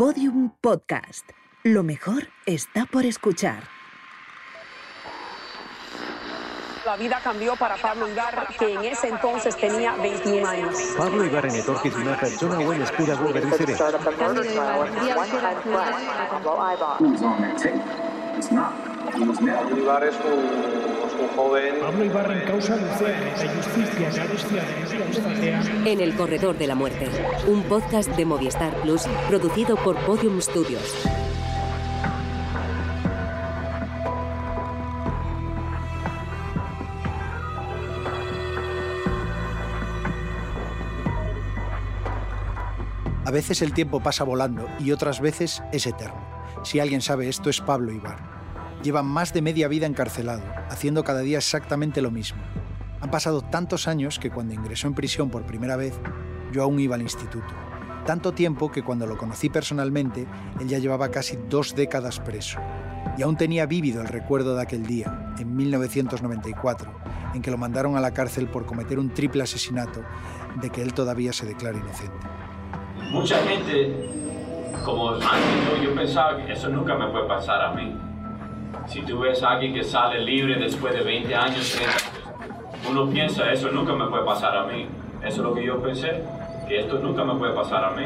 Podium Podcast. Lo mejor está por escuchar. La vida cambió para Pablo Ibarra, que en ese entonces tenía 21 años. Pablo Ibarra etorkizuna pertsona hauen eskurago berriz ere. Ibar es un, es un joven Pablo Ibarren causa luzean En el Corredor de la Muerte, un podcast de Movistar Plus producido por Podium Studios. A veces el tiempo pasa volando y otras veces es eterno. Si alguien sabe esto es Pablo Ibar. Lleva más de media vida encarcelado, haciendo cada día exactamente lo mismo. Han pasado tantos años que cuando ingresó en prisión por primera vez, yo aún iba al instituto. Tanto tiempo que cuando lo conocí personalmente, él ya llevaba casi dos décadas preso. Y aún tenía vívido el recuerdo de aquel día, en 1994, en que lo mandaron a la cárcel por cometer un triple asesinato de que él todavía se declara inocente. Mucha gente, como antes yo, yo pensaba que eso nunca me puede pasar a mí. Si tú ves a alguien que sale libre después de 20 años, 30 años, uno piensa, eso nunca me puede pasar a mí. Eso es lo que yo pensé, que esto nunca me puede pasar a mí.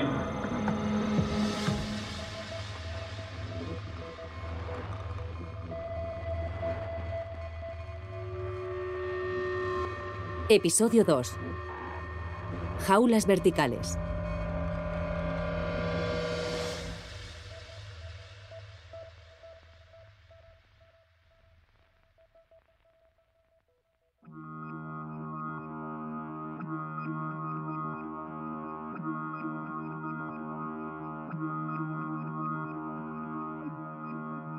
Episodio 2. Jaulas verticales.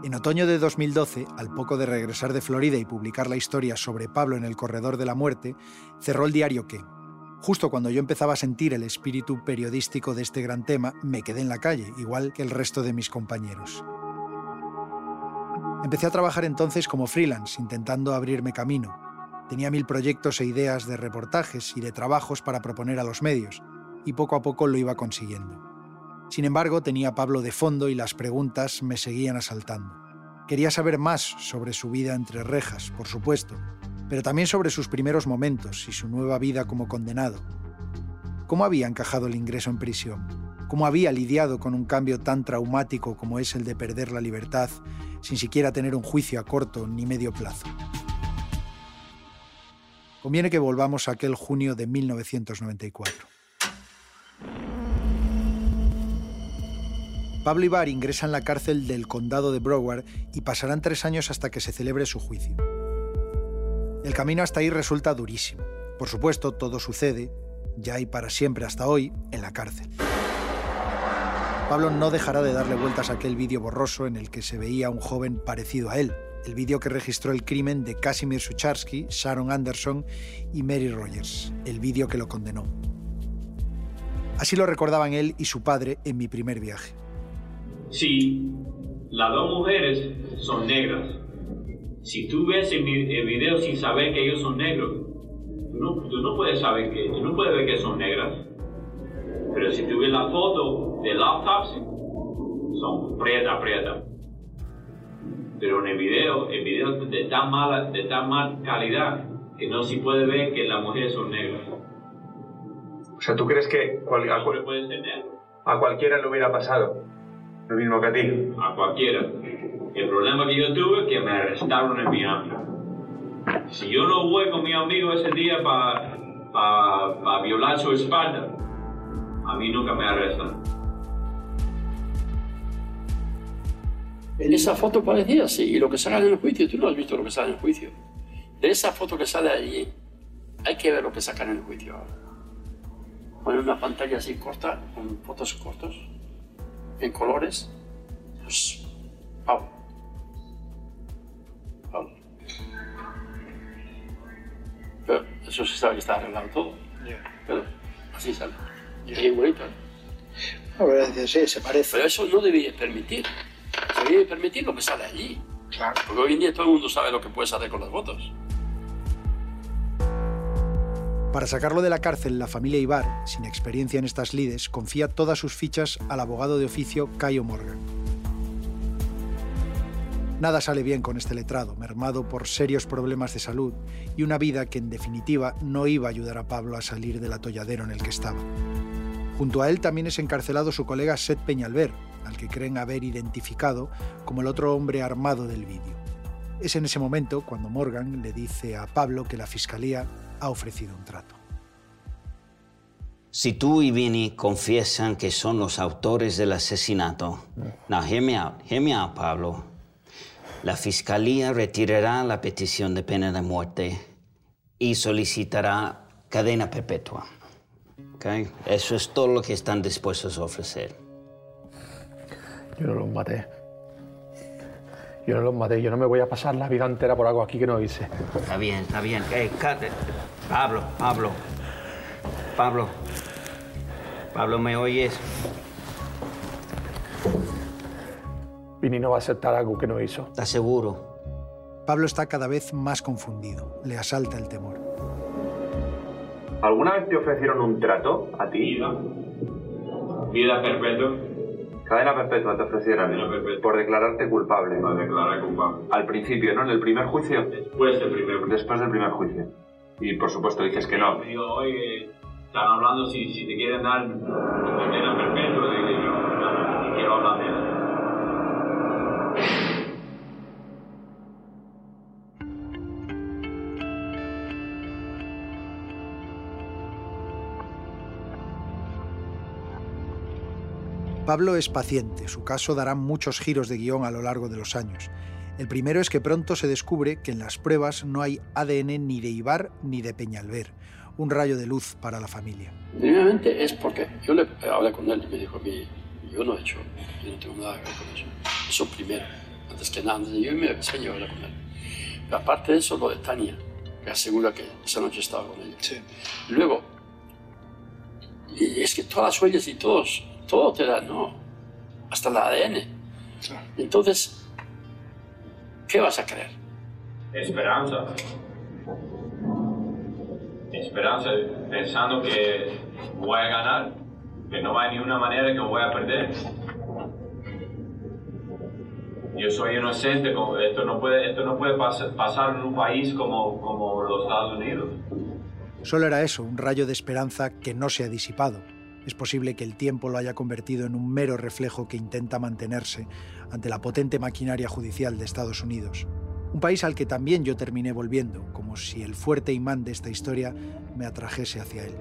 En otoño de 2012, al poco de regresar de Florida y publicar la historia sobre Pablo en el Corredor de la Muerte, cerró el diario que, justo cuando yo empezaba a sentir el espíritu periodístico de este gran tema, me quedé en la calle, igual que el resto de mis compañeros. Empecé a trabajar entonces como freelance, intentando abrirme camino. Tenía mil proyectos e ideas de reportajes y de trabajos para proponer a los medios, y poco a poco lo iba consiguiendo. Sin embargo, tenía Pablo de fondo y las preguntas me seguían asaltando. Quería saber más sobre su vida entre rejas, por supuesto, pero también sobre sus primeros momentos y su nueva vida como condenado. ¿Cómo había encajado el ingreso en prisión? ¿Cómo había lidiado con un cambio tan traumático como es el de perder la libertad sin siquiera tener un juicio a corto ni medio plazo? Conviene que volvamos a aquel junio de 1994. Pablo Ibar ingresa en la cárcel del condado de Broward y pasarán tres años hasta que se celebre su juicio. El camino hasta ahí resulta durísimo. Por supuesto, todo sucede, ya y para siempre hasta hoy, en la cárcel. Pablo no dejará de darle vueltas a aquel vídeo borroso en el que se veía a un joven parecido a él, el vídeo que registró el crimen de Casimir Sucharsky, Sharon Anderson y Mary Rogers, el vídeo que lo condenó. Así lo recordaban él y su padre en mi primer viaje. Si las dos mujeres son negras, si tú ves el, vi- el video sin saber que ellos son negros, tú no, tú no puedes saber que, tú no puedes ver que son negras. Pero si tú ves la foto de la autopsia, son preta, preta. Pero en el video, el video es de tan mala, de tan mala calidad que no se puede ver que las mujeres son negras. O sea, ¿tú crees que cual- a cualquiera le hubiera pasado lo mismo que a ti? a cualquiera. El problema que yo tuve es que me arrestaron en Miami. Si yo no voy con mi amigo ese día para violar su espalda, a mí nunca me arrestan. En esa foto parecía así, y lo que sale en el juicio, tú no has visto lo que sale en el juicio. De esa foto que sale allí, hay que ver lo que sacan en el juicio ahora. Ponen una pantalla así corta, con fotos cortos, en colores. Pues, Pablo. Pablo. Pero eso se sabe que está arreglado todo. Pero así sale. Es igualito. ¿eh? A ver, sí, se parece. Pero eso no debía permitir. Se debe permitir lo que sale allí. Claro. Porque hoy en día todo el mundo sabe lo que puedes hacer con las fotos. Para sacarlo de la cárcel, la familia Ibar, sin experiencia en estas lides, confía todas sus fichas al abogado de oficio Cayo Morgan. Nada sale bien con este letrado, mermado por serios problemas de salud y una vida que en definitiva no iba a ayudar a Pablo a salir del atolladero en el que estaba. Junto a él también es encarcelado su colega Seth Peñalver, al que creen haber identificado como el otro hombre armado del vídeo. Es en ese momento cuando Morgan le dice a Pablo que la fiscalía ha ofrecido un trato. Si tú y Vinny confiesan que son los autores del asesinato, no, hear me out, hear me out, Pablo. La fiscalía retirará la petición de pena de muerte y solicitará cadena perpetua. ¿Okay? Eso es todo lo que están dispuestos a ofrecer. Yo no los maté. Yo no los maté. Yo no me voy a pasar la vida entera por algo aquí que no hice. Está bien, está bien. Hey, cut it. Pablo, Pablo. Pablo. Pablo, ¿me oyes? Vini no va a aceptar algo que no hizo. ¿Estás seguro? Pablo está cada vez más confundido. Le asalta el temor. ¿Alguna vez te ofrecieron un trato a ti? Vida. Vida perpetua. Cadena perpetua te ofrecieron Cadena perpetua. por declararte culpable. Para declarar culpable. Al principio, ¿no? En el primer juicio. Después del primer Después del primer juicio. Y por supuesto dices que no. Me digo, oye, están hablando si, si te quieren dar cadena perpetua. Dije yo, no, no quiero hablar de eso. Pablo es paciente, su caso dará muchos giros de guion a lo largo de los años. El primero es que pronto se descubre que en las pruebas no hay ADN ni de Ibar ni de Peñalver, un rayo de luz para la familia. Primeramente es porque yo le hablé con él y me dijo, "Mi- yo no he hecho, yo no tengo nada que ver con eso. Eso primero, antes que nada, antes de yo irme a España, yo hablé con él. Pero aparte de eso, lo de Tania, que asegura que esa noche estaba con ella. Luego, y es que todas las huellas y todos, todo te da, no, hasta el ADN. Entonces, ¿qué vas a creer? Esperanza. Esperanza, pensando que voy a ganar, que no hay ni una manera que voy a perder. Yo soy inocente, esto no puede, esto no puede pas- pasar en un país como, como los Estados Unidos. Solo era eso, un rayo de esperanza que no se ha disipado. Es posible que el tiempo lo haya convertido en un mero reflejo que intenta mantenerse ante la potente maquinaria judicial de Estados Unidos. Un país al que también yo terminé volviendo, como si el fuerte imán de esta historia me atrajese hacia él.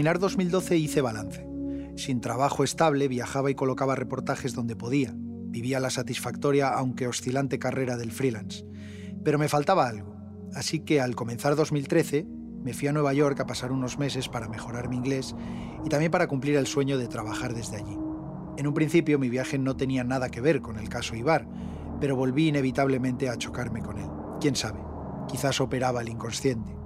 Terminar 2012 hice balance. Sin trabajo estable, viajaba y colocaba reportajes donde podía. Vivía la satisfactoria, aunque oscilante carrera del freelance. Pero me faltaba algo. Así que al comenzar 2013, me fui a Nueva York a pasar unos meses para mejorar mi inglés y también para cumplir el sueño de trabajar desde allí. En un principio mi viaje no tenía nada que ver con el caso Ibar, pero volví inevitablemente a chocarme con él. ¿Quién sabe? Quizás operaba el inconsciente.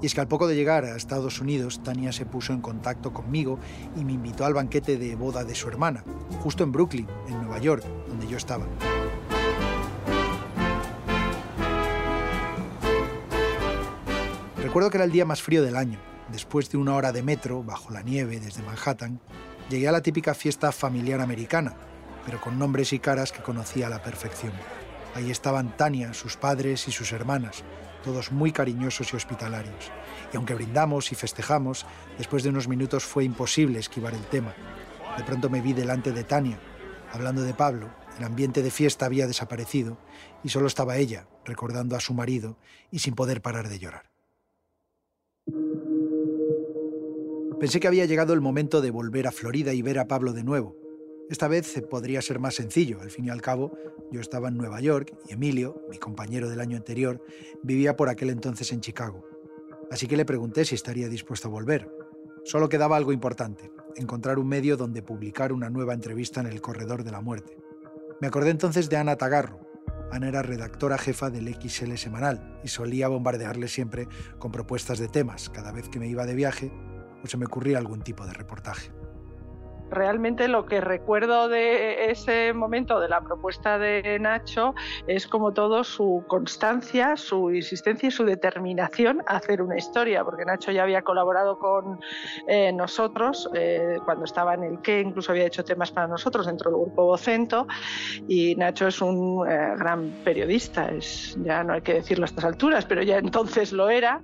Y es que al poco de llegar a Estados Unidos, Tania se puso en contacto conmigo y me invitó al banquete de boda de su hermana, justo en Brooklyn, en Nueva York, donde yo estaba. Recuerdo que era el día más frío del año. Después de una hora de metro, bajo la nieve, desde Manhattan, llegué a la típica fiesta familiar americana, pero con nombres y caras que conocía a la perfección. Ahí estaban Tania, sus padres y sus hermanas, todos muy cariñosos y hospitalarios. Y aunque brindamos y festejamos, después de unos minutos fue imposible esquivar el tema. De pronto me vi delante de Tania, hablando de Pablo, el ambiente de fiesta había desaparecido y solo estaba ella, recordando a su marido y sin poder parar de llorar. Pensé que había llegado el momento de volver a Florida y ver a Pablo de nuevo. Esta vez podría ser más sencillo, al fin y al cabo yo estaba en Nueva York y Emilio, mi compañero del año anterior, vivía por aquel entonces en Chicago. Así que le pregunté si estaría dispuesto a volver. Solo quedaba algo importante, encontrar un medio donde publicar una nueva entrevista en el Corredor de la Muerte. Me acordé entonces de Ana Tagarro. Ana era redactora jefa del XL semanal y solía bombardearle siempre con propuestas de temas cada vez que me iba de viaje o se me ocurría algún tipo de reportaje realmente lo que recuerdo de ese momento de la propuesta de Nacho es como todo su constancia, su insistencia y su determinación a hacer una historia, porque Nacho ya había colaborado con eh, nosotros eh, cuando estaba en el que, incluso había hecho temas para nosotros dentro del grupo Vocento y Nacho es un eh, gran periodista, es, ya no hay que decirlo a estas alturas, pero ya entonces lo era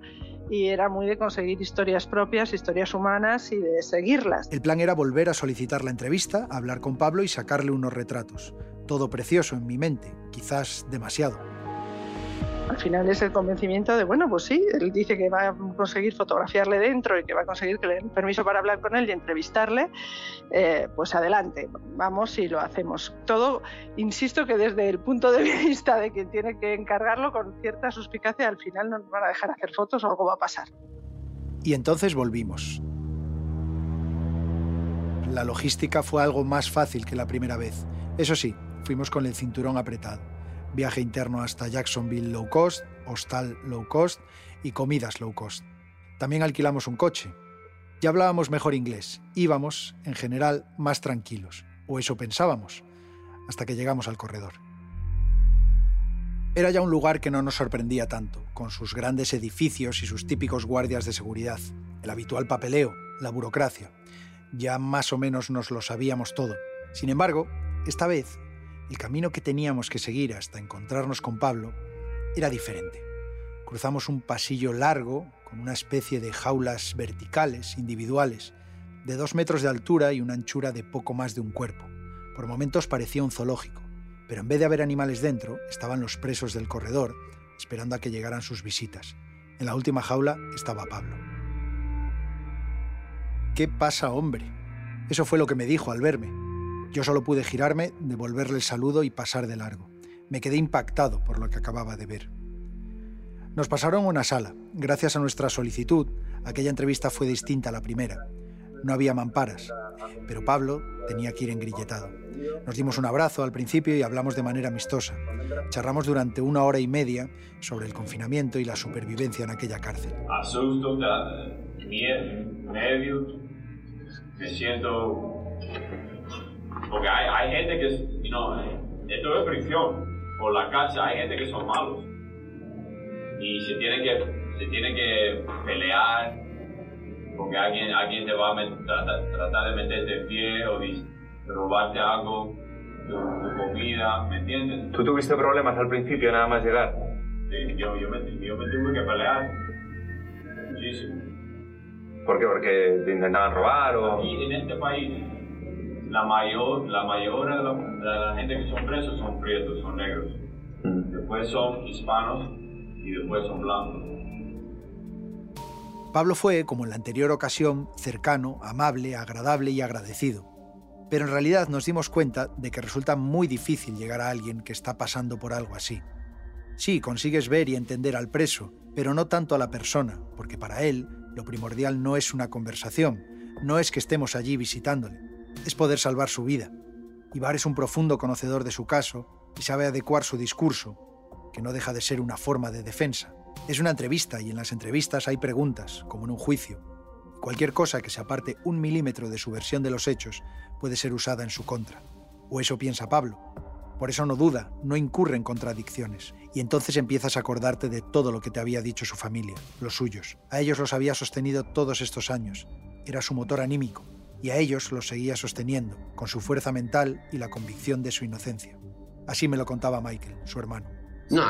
y era muy de conseguir historias propias, historias humanas y de seguirlas. El plan era volver a solicitar la entrevista, hablar con Pablo y sacarle unos retratos. Todo precioso en mi mente, quizás demasiado al final es el convencimiento de, bueno, pues sí, él dice que va a conseguir fotografiarle dentro y que va a conseguir que le den permiso para hablar con él y entrevistarle, eh, pues adelante, vamos y lo hacemos. Todo, insisto que desde el punto de vista de quien tiene que encargarlo, con cierta suspicacia, al final no nos van a dejar hacer fotos o algo va a pasar. Y entonces volvimos. La logística fue algo más fácil que la primera vez. Eso sí, fuimos con el cinturón apretado viaje interno hasta Jacksonville low cost, hostal low cost y comidas low cost. También alquilamos un coche. Ya hablábamos mejor inglés, íbamos, en general, más tranquilos, o eso pensábamos, hasta que llegamos al corredor. Era ya un lugar que no nos sorprendía tanto, con sus grandes edificios y sus típicos guardias de seguridad, el habitual papeleo, la burocracia. Ya más o menos nos lo sabíamos todo. Sin embargo, esta vez el camino que teníamos que seguir hasta encontrarnos con Pablo era diferente. Cruzamos un pasillo largo con una especie de jaulas verticales, individuales, de dos metros de altura y una anchura de poco más de un cuerpo. Por momentos parecía un zoológico, pero en vez de haber animales dentro, estaban los presos del corredor, esperando a que llegaran sus visitas. En la última jaula estaba Pablo. ¿Qué pasa, hombre? Eso fue lo que me dijo al verme. Yo solo pude girarme, devolverle el saludo y pasar de largo. Me quedé impactado por lo que acababa de ver. Nos pasaron una sala. Gracias a nuestra solicitud, aquella entrevista fue distinta a la primera. No había mamparas, pero Pablo tenía que ir engrilletado. Nos dimos un abrazo al principio y hablamos de manera amistosa. Charramos durante una hora y media sobre el confinamiento y la supervivencia en aquella cárcel. Asusto, miedo, me siento porque hay, hay gente que, no, esto es prisión. Por la cárcel hay gente que son malos. Y se tiene que, se tiene que pelear porque alguien, alguien te va a tratar, de meterte el pie o de, robarte algo, tu, comida, ¿me entiendes? ¿Tú tuviste problemas al principio nada más llegar? Sí, yo, yo, me, yo me tuve que pelear muchísimo. ¿Por qué? ¿Porque te intentaban robar o...? Aquí en este país la mayor, la mayoría de la, gente que son presos son prietos, son negros. Mm. Después son hispanos y después son blancos. Pablo fue, como en la anterior ocasión, cercano, amable, agradable y agradecido. Pero en realidad nos dimos cuenta de que resulta muy difícil llegar a alguien que está pasando por algo así. Sí, consigues ver y entender al preso, pero no tanto a la persona, porque para él lo primordial no es una conversación, no es que estemos allí visitándole, es poder salvar su vida. Ibar es un profundo conocedor de su caso y sabe adecuar su discurso, que no deja de ser una forma de defensa. Es una entrevista y en las entrevistas hay preguntas, como en un juicio. Cualquier cosa que se aparte un milímetro de su versión de los hechos puede ser usada en su contra. O eso piensa Pablo. Por eso no duda, no incurre en contradicciones. Y entonces empiezas a acordarte de todo lo que te había dicho su familia, los suyos. A ellos los había sostenido todos estos años. Era su motor anímico, y a ellos los seguía sosteniendo, con su fuerza mental y la convicción de su inocencia. Así me lo contaba Michael, su hermano. No,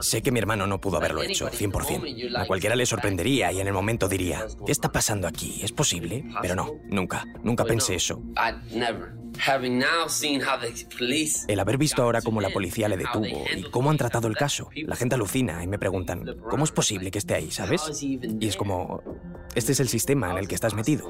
sé que mi hermano no pudo haberlo hecho, 100%. A cualquiera le sorprendería y en el momento diría, ¿qué está pasando aquí? ¿Es posible? Pero no, nunca, nunca pensé eso. El haber visto ahora cómo la policía le detuvo y cómo han tratado el caso, la gente alucina y me preguntan, ¿cómo es posible que esté ahí, sabes? Y es como, este es el sistema en el que estás metido.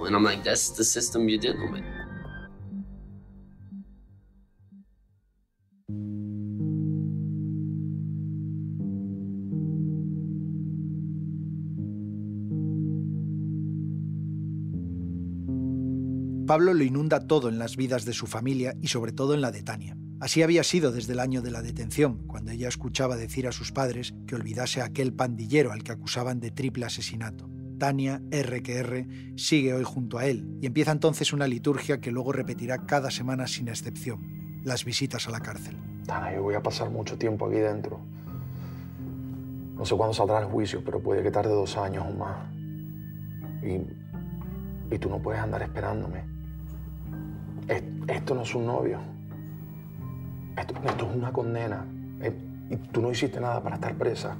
Pablo lo inunda todo en las vidas de su familia y sobre todo en la de Tania. Así había sido desde el año de la detención, cuando ella escuchaba decir a sus padres que olvidase a aquel pandillero al que acusaban de triple asesinato. Tania, R que R, sigue hoy junto a él y empieza entonces una liturgia que luego repetirá cada semana sin excepción, las visitas a la cárcel. Tania, yo voy a pasar mucho tiempo aquí dentro. No sé cuándo saldrá el juicio, pero puede que tarde dos años o más. Y, y tú no puedes andar esperándome. Esto no es un novio. Esto, es una condena. Eh, y tú no hiciste nada para estar presa.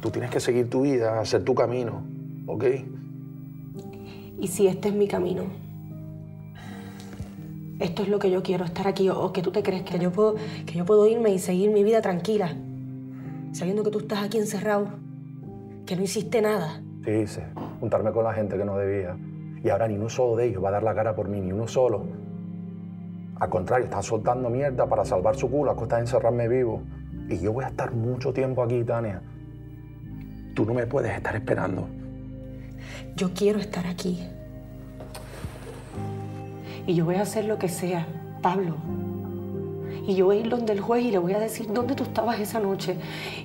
Tú tienes que seguir tu vida, hacer tu camino, ¿ok? ¿Y si este es mi camino? Esto es lo que yo quiero, estar aquí. ¿O que tú te crees que yo puedo, que yo puedo irme y seguir mi vida tranquila? Sabiendo que tú estás aquí encerrado, que no hiciste nada. Sí, hice. Juntarme con la gente que no debía. Y ahora ni uno solo de ellos va a dar la cara por mí, ni uno solo. Al contrario, están soltando mierda para salvar su culo a de encerrarme vivo. Y yo voy a estar mucho tiempo aquí, Tania. Tú no me puedes estar esperando. Yo quiero estar aquí. Y yo voy a hacer lo que sea, Pablo. Y yo voy a ir donde el juez y le voy a decir dónde tú estabas esa noche.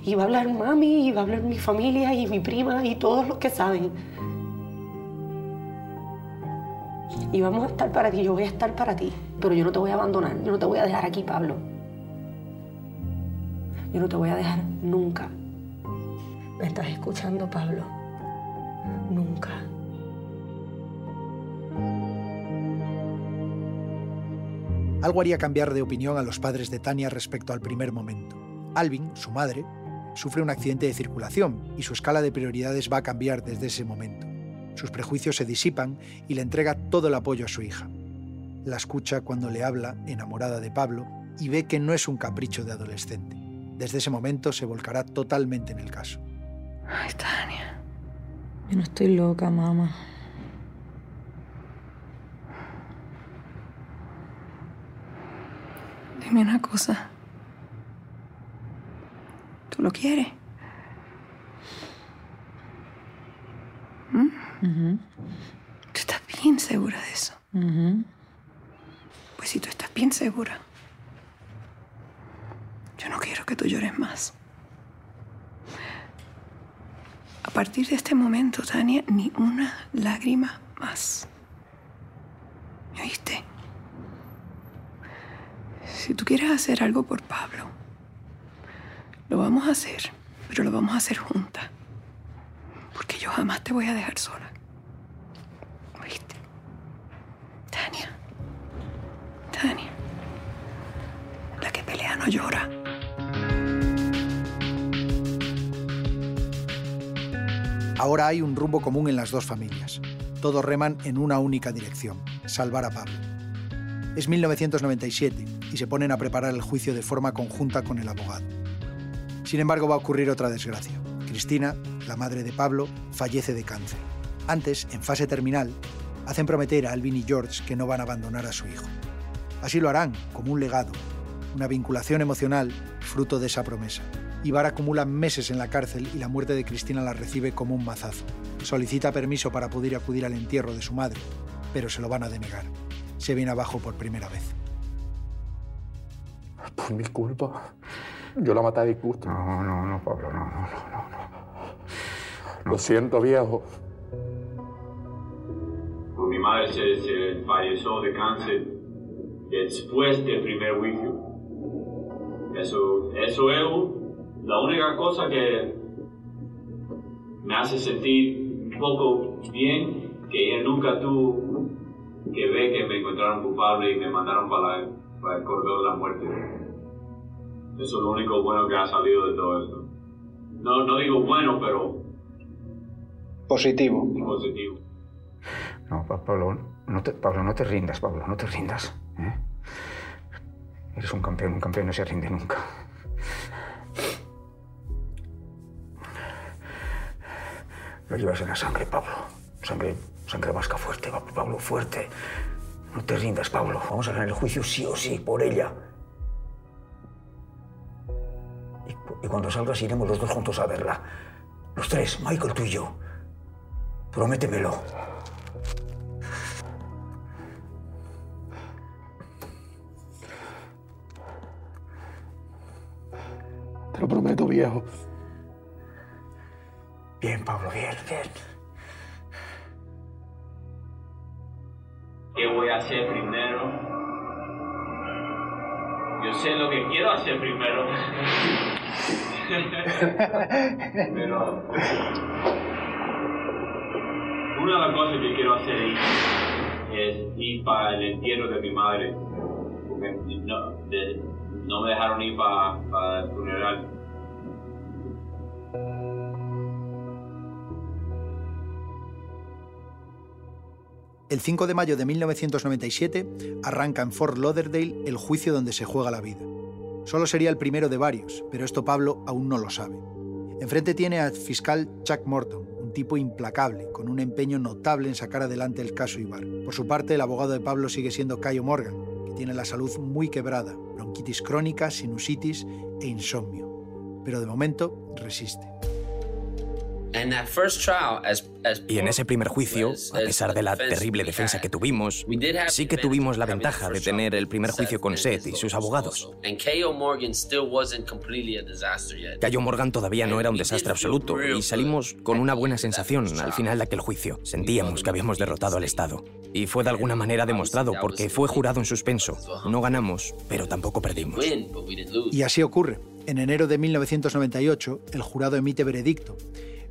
Y va a hablar mami, y va a hablar mi familia y mi prima y todos los que saben. y vamos a estar para ti, yo voy a estar para ti, pero yo no te voy a abandonar, yo no te voy a dejar aquí, Pablo. Yo no te voy a dejar nunca. ¿Me estás escuchando, Pablo? Nunca. Algo haría cambiar de opinión a los padres de Tania respecto al primer momento. Alvin, su madre, sufre un accidente de circulación y su escala de prioridades va a cambiar desde ese momento. Sus prejuicios se disipan y le entrega todo el apoyo a su hija. La escucha cuando le habla, enamorada de Pablo, y ve que no es un capricho de adolescente. Desde ese momento se volcará totalmente en el caso. Ay, Tania. Yo no estoy loca, mamá. Dime una cosa. ¿Tú lo quieres? ¿Mm? ¿Tú estás bien segura de eso? Si tú estás bien segura, yo no quiero que tú llores más. A partir de este momento, Tania, ni una lágrima más. ¿Me oíste? Si tú quieres hacer algo por Pablo, lo vamos a hacer, pero lo vamos a hacer juntas porque yo jamás te voy a dejar sola. Tania. La que pelea no llora. Ahora hay un rumbo común en las dos familias. Todos reman en una única dirección, salvar a Pablo. Es 1997 y se ponen a preparar el juicio de forma conjunta con el abogado. Sin embargo, va a ocurrir otra desgracia. Cristina, la madre de Pablo, fallece de cáncer. Antes, en fase terminal, hacen prometer a Alvin y George que no van a abandonar a su hijo. Así lo harán, como un legado, una vinculación emocional fruto de esa promesa. Ibar acumula meses en la cárcel y la muerte de Cristina la recibe como un mazazo. Solicita permiso para poder acudir al entierro de su madre, pero se lo van a denegar. Se viene abajo por primera vez. Por mi culpa. Yo la maté de disgusto. No, no, no, Pablo, no, no, no, no. Lo siento, viejo. Mi madre se, falleció de cáncer después del primer juicio. Eso, eso es la única cosa que me hace sentir un poco bien, que ella nunca tuvo que ver que me encontraron culpable y me mandaron para, para el corredor de la muerte. Eso es lo único bueno que ha salido de todo esto. No, no digo bueno, pero Positivo. Positivo. No, Pablo, no te, Pablo, no te rindas, Pablo, no te rindas. Eres un campeón, un campeón no se rinde nunca. Lo llevas en la sangre, Pablo. Sangre, sangre vasca fuerte, Pablo, fuerte. No te rindas, Pablo. Vamos a ganar el juicio sí o sí, por ella. Y, y cuando salgas iremos los dos juntos a verla. Los tres, Michael, tú y yo. Prométemelo. Te lo prometo, viejo. Bien, Pablo, bien, bien. ¿Qué voy a hacer primero? Yo sé lo que quiero hacer primero. Pero una de las cosas que quiero hacer ahí es ir para el entierro de mi madre. Porque no, de- no me dejaron ir para, el funeral. El 5 de mayo de 1997 arranca en Fort Lauderdale el juicio donde se juega la vida. Solo sería el primero de varios, pero esto Pablo aún no lo sabe. Enfrente tiene al fiscal Chuck Morton, un tipo implacable, con un empeño notable en sacar adelante el caso Ibar. Por su parte, el abogado de Pablo sigue siendo Cayo Morgan, tiene la salud muy quebrada, bronquitis crónica, sinusitis e insomnio. Pero de momento resiste. Y en ese primer juicio, a pesar de la terrible defensa que tuvimos, sí que tuvimos la ventaja de tener el primer juicio con Seth y sus abogados. Cayo Morgan todavía no era un desastre absoluto y salimos con una buena sensación al final de aquel juicio. Sentíamos que habíamos derrotado al Estado. Y fue de alguna manera demostrado porque fue jurado en suspenso. No ganamos, pero tampoco perdimos. Y así ocurre. En enero de 1998, el jurado emite veredicto,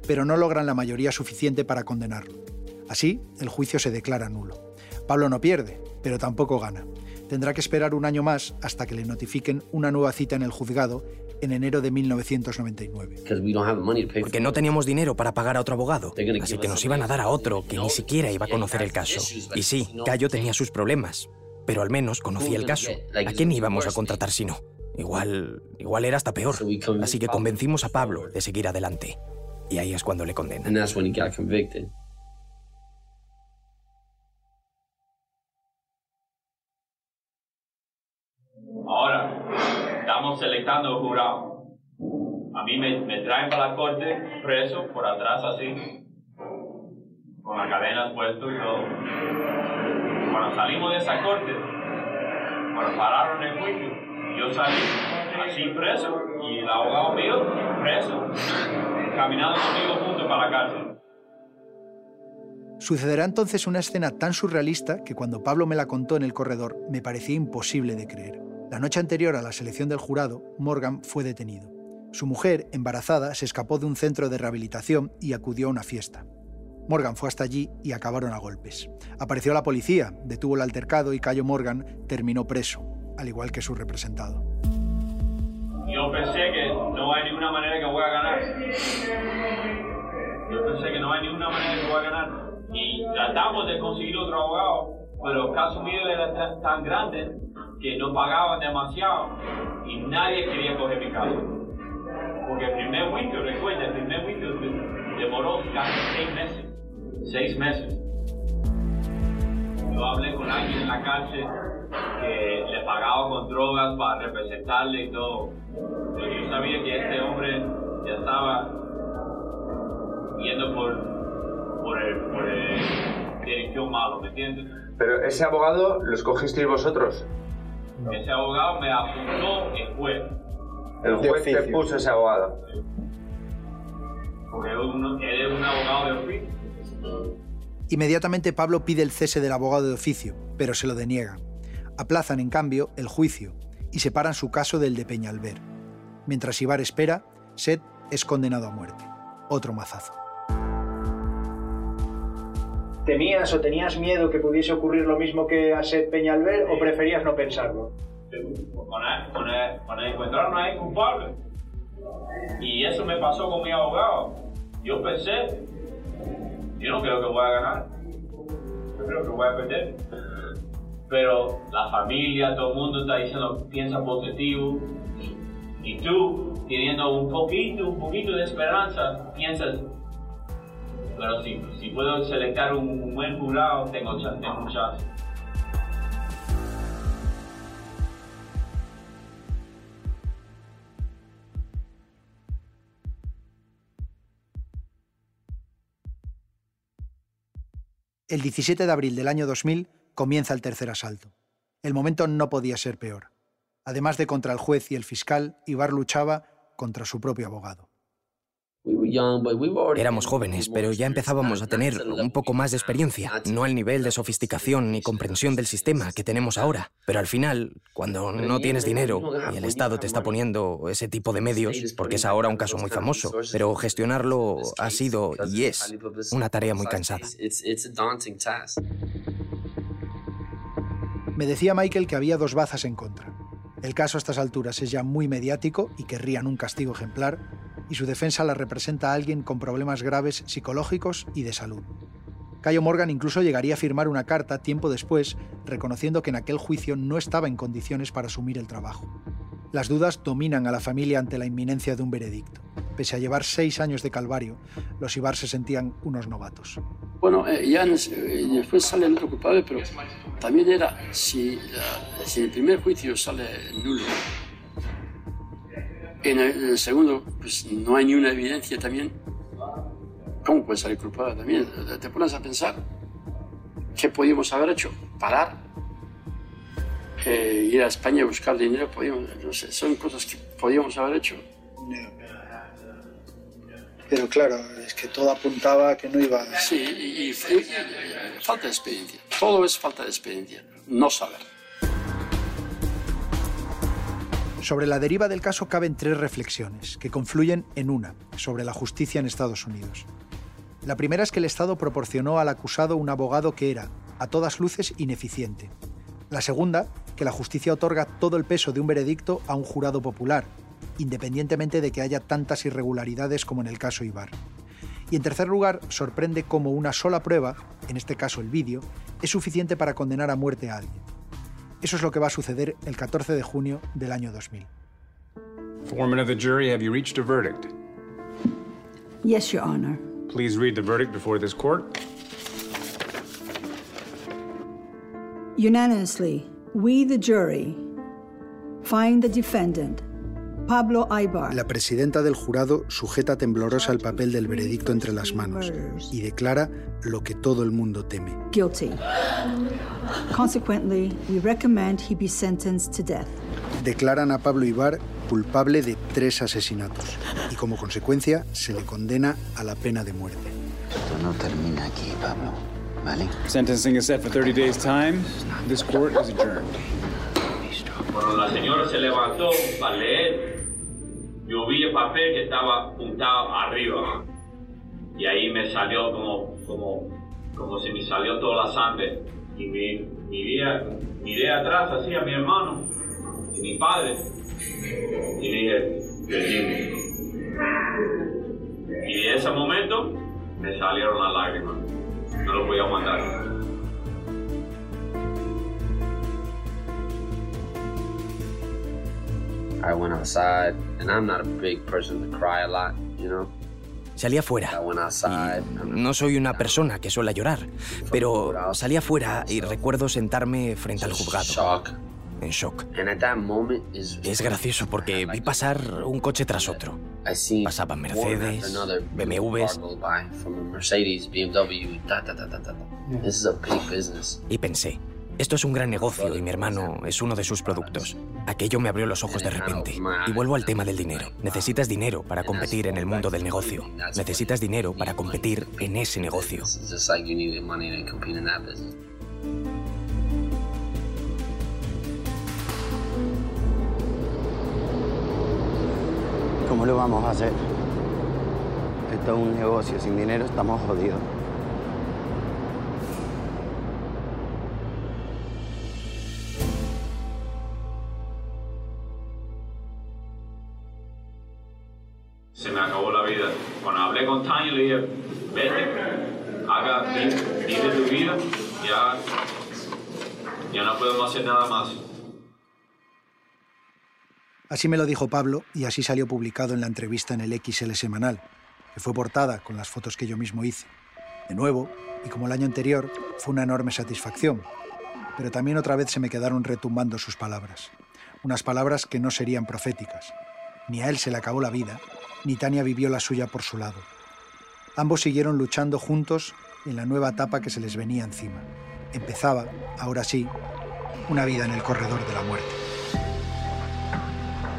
pero no logran la mayoría suficiente para condenarlo. Así, el juicio se declara nulo. Pablo no pierde, pero tampoco gana. Tendrá que esperar un año más hasta que le notifiquen una nueva cita en el juzgado en enero de 1999. Porque no teníamos dinero para pagar a otro abogado, así que nos iban a dar a otro que ni siquiera iba a conocer el caso. Y sí, Cayo tenía sus problemas, pero al menos conocía el caso. ¿A quién íbamos a contratar si no? Igual, igual era hasta peor. Así que convencimos a Pablo de seguir adelante. Y ahí es cuando le condenan. Ahora, estamos selectando jurado. A mí me, me traen para la corte preso por atrás así, con las cadenas puestas y todo. Cuando salimos de esa corte, cuando pararon el juicio, yo salí así preso y el abogado mío preso, caminando conmigo juntos para la cárcel. Sucederá entonces una escena tan surrealista que cuando Pablo me la contó en el corredor me parecía imposible de creer. La noche anterior a la selección del jurado, Morgan fue detenido. Su mujer, embarazada, se escapó de un centro de rehabilitación y acudió a una fiesta. Morgan fue hasta allí y acabaron a golpes. Apareció la policía, detuvo el altercado y Cayo Morgan terminó preso, al igual que su representado. Yo pensé que no hay ninguna manera que voy a ganar. Yo pensé que no hay ninguna manera que voy a ganar. Y tratamos de conseguir otro abogado, pero el caso mío era tan, grande que no pagaban demasiado y nadie quería coger mi caso. Porque el primer juicio, recuerda, el primer juicio demoró casi seis meses. Seis meses. Yo hablé con alguien en la cárcel que le pagaba con drogas para representarle y todo. Pero yo sabía que este hombre ya estaba yendo por, por el, por el dirección malo, ¿me entiendes? Pero ese abogado lo escogisteis vosotros. Ese abogado me apuntó el juez. El juez te puso ese abogado. Porque es un- él es un abogado de oficio. Inmediatamente Pablo pide el cese del abogado de oficio, pero se lo deniegan. Aplazan, en cambio, el juicio y separan su caso del de Peñalver. Mientras Ibar espera, Seth es condenado a muerte. Otro mazazo. ¿Temías o tenías miedo que pudiese ocurrir lo mismo que a Seth Peñalver o preferías no pensarlo? Con él, con él, con él encontraron a él culpable. Y eso me pasó con mi abogado. Yo pensé, yo no creo que voy a ganar. Yo creo que voy a perder. Pero la familia, todo el mundo está diciendo, piensa positivo. Y tú, teniendo un poquito, un poquito de esperanza, piensas, pero si, puedo selectar un, buen jurado, tengo, tengo chance. El 17 de abril del año 2000 comienza el tercer asalto. El momento no podía ser peor. Además de contra el juez y el fiscal, Ibar luchaba contra su propio abogado. Éramos jóvenes, pero ya empezábamos a tener un poco más de experiencia, no el nivel de sofisticación ni comprensión del sistema que tenemos ahora. Pero al final, cuando no tienes dinero y el Estado te está poniendo ese tipo de medios, porque es ahora un caso muy famoso, pero gestionarlo ha sido y es una tarea muy cansada. Me decía Michael que había dos bazas en contra. El caso a estas alturas es ya muy mediático y querrían un castigo ejemplar, y su defensa la representa a alguien con problemas graves psicológicos y de salud. Cayo Morgan incluso llegaría a firmar una carta tiempo después reconociendo que en aquel juicio no estaba en condiciones para asumir el trabajo. Las dudas dominan a la familia ante la inminencia de un veredicto. Pese a llevar seis años de calvario, los Ibar se sentían unos novatos. Bueno, eh, ya eh, después sale el otro culpable, pero también era, si, si el primer juicio sale nulo, en el, segundo, pues no hay ni una evidencia también. ¿Cómo puede salir culpable también? Te pones a pensar qué podíamos haber hecho. Parar, eh, ir a España a buscar dinero, podíamos, no sé, son cosas que podíamos haber hecho. Pero claro, es que todo apuntaba a que no iba a... Sí, y falta de experiencia. Todo es falta de experiencia, no saber. Sobre la deriva del caso caben tres reflexiones, que confluyen en una, sobre la justicia en Estados Unidos. La primera es que el Estado proporcionó al acusado un abogado que era, a todas luces, ineficiente. La segunda, que la justicia otorga todo el peso de un veredicto a un jurado popular, independientemente de que haya tantas irregularidades como en el caso Ibar. Y en tercer lugar, sorprende cómo una sola prueba, en este caso el vídeo, es suficiente para condenar a muerte a alguien. Eso es lo que va a suceder el 14 de junio del año 2000. Foreman of the jury, have you reached a verdict? Yes, Your Honor. Please read the verdict before this court. Unanimously, we, the jury, find the defendant Pablo Aybar. La presidenta del jurado sujeta temblorosa el papel del veredicto entre las manos y declara lo que todo el mundo teme. Guilty. Consequently, we recommend he be sentenced to death. Declaran a Pablo Ibar culpable de tres asesinatos y como consecuencia se le condena a la pena de muerte. Esto no termina aquí, Pablo. ¿Vale? Sentencing is set for 30 days time. This court is adjourned. Cuando la señora se levantó para leer, yo vi el papel que estaba apuntado arriba. Y ahí me salió como, como, como si me salió toda la sangre. Y me, miré, miré atrás así a mi hermano y mi padre. Y dije, Y en ese momento me salieron las lágrimas. No lo voy a aguantar. I went outside, and I'm not a big person to cry a lot, you know. Salí afuera. Y no soy una persona que suele llorar, pero salí afuera y recuerdo sentarme frente al juzgado. En shock. Es gracioso porque vi pasar un coche tras otro. Pasaban Mercedes, BMWs. Y pensé, esto es un gran negocio y mi hermano es uno de sus productos. Aquello me abrió los ojos de repente. Y vuelvo al tema del dinero. Necesitas dinero para competir en el mundo del negocio. Necesitas dinero para competir en ese negocio. ¿Cómo lo vamos a hacer? Esto es un negocio. Sin dinero estamos jodidos. Se me acabó la vida. Cuando hablé con Tanya le dije, vete, haga, vive tu vida, ya, ya no podemos hacer nada más. Así me lo dijo Pablo y así salió publicado en la entrevista en el XL semanal, que fue portada con las fotos que yo mismo hice. De nuevo, y como el año anterior, fue una enorme satisfacción, pero también otra vez se me quedaron retumbando sus palabras, unas palabras que no serían proféticas. Ni a él se le acabó la vida, ni Tania vivió la suya por su lado. Ambos siguieron luchando juntos en la nueva etapa que se les venía encima. Empezaba, ahora sí, una vida en el corredor de la muerte.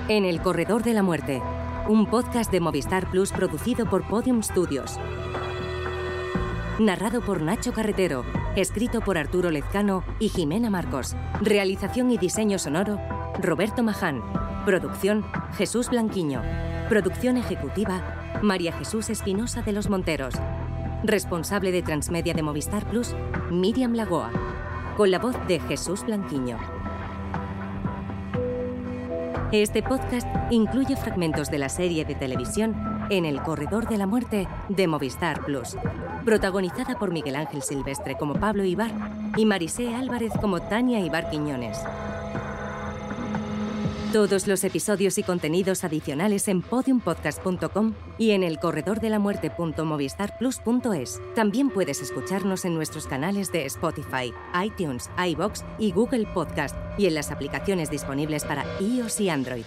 En el corredor de la muerte, un podcast de Movistar Plus producido por Podium Studios. Narrado por Nacho Carretero, escrito por Arturo Lezcano y Jimena Marcos. Realización y diseño sonoro, Roberto Maján. Producción, Jesús Blanquiño. Producción ejecutiva, María Jesús Espinosa de los Monteros. Responsable de Transmedia de Movistar Plus, Miriam Lagoa. Con la voz de Jesús Blanquiño. Este podcast incluye fragmentos de la serie de televisión En el Corredor de la Muerte de Movistar Plus, protagonizada por Miguel Ángel Silvestre como Pablo Ibar y Marisé Álvarez como Tania Ibar Quiñones. Todos los episodios y contenidos adicionales en podiumpodcast.com y en el corredordelamuerte.movistarplus.es. También puedes escucharnos en nuestros canales de Spotify, iTunes, iBox y Google Podcast y en las aplicaciones disponibles para iOS y Android.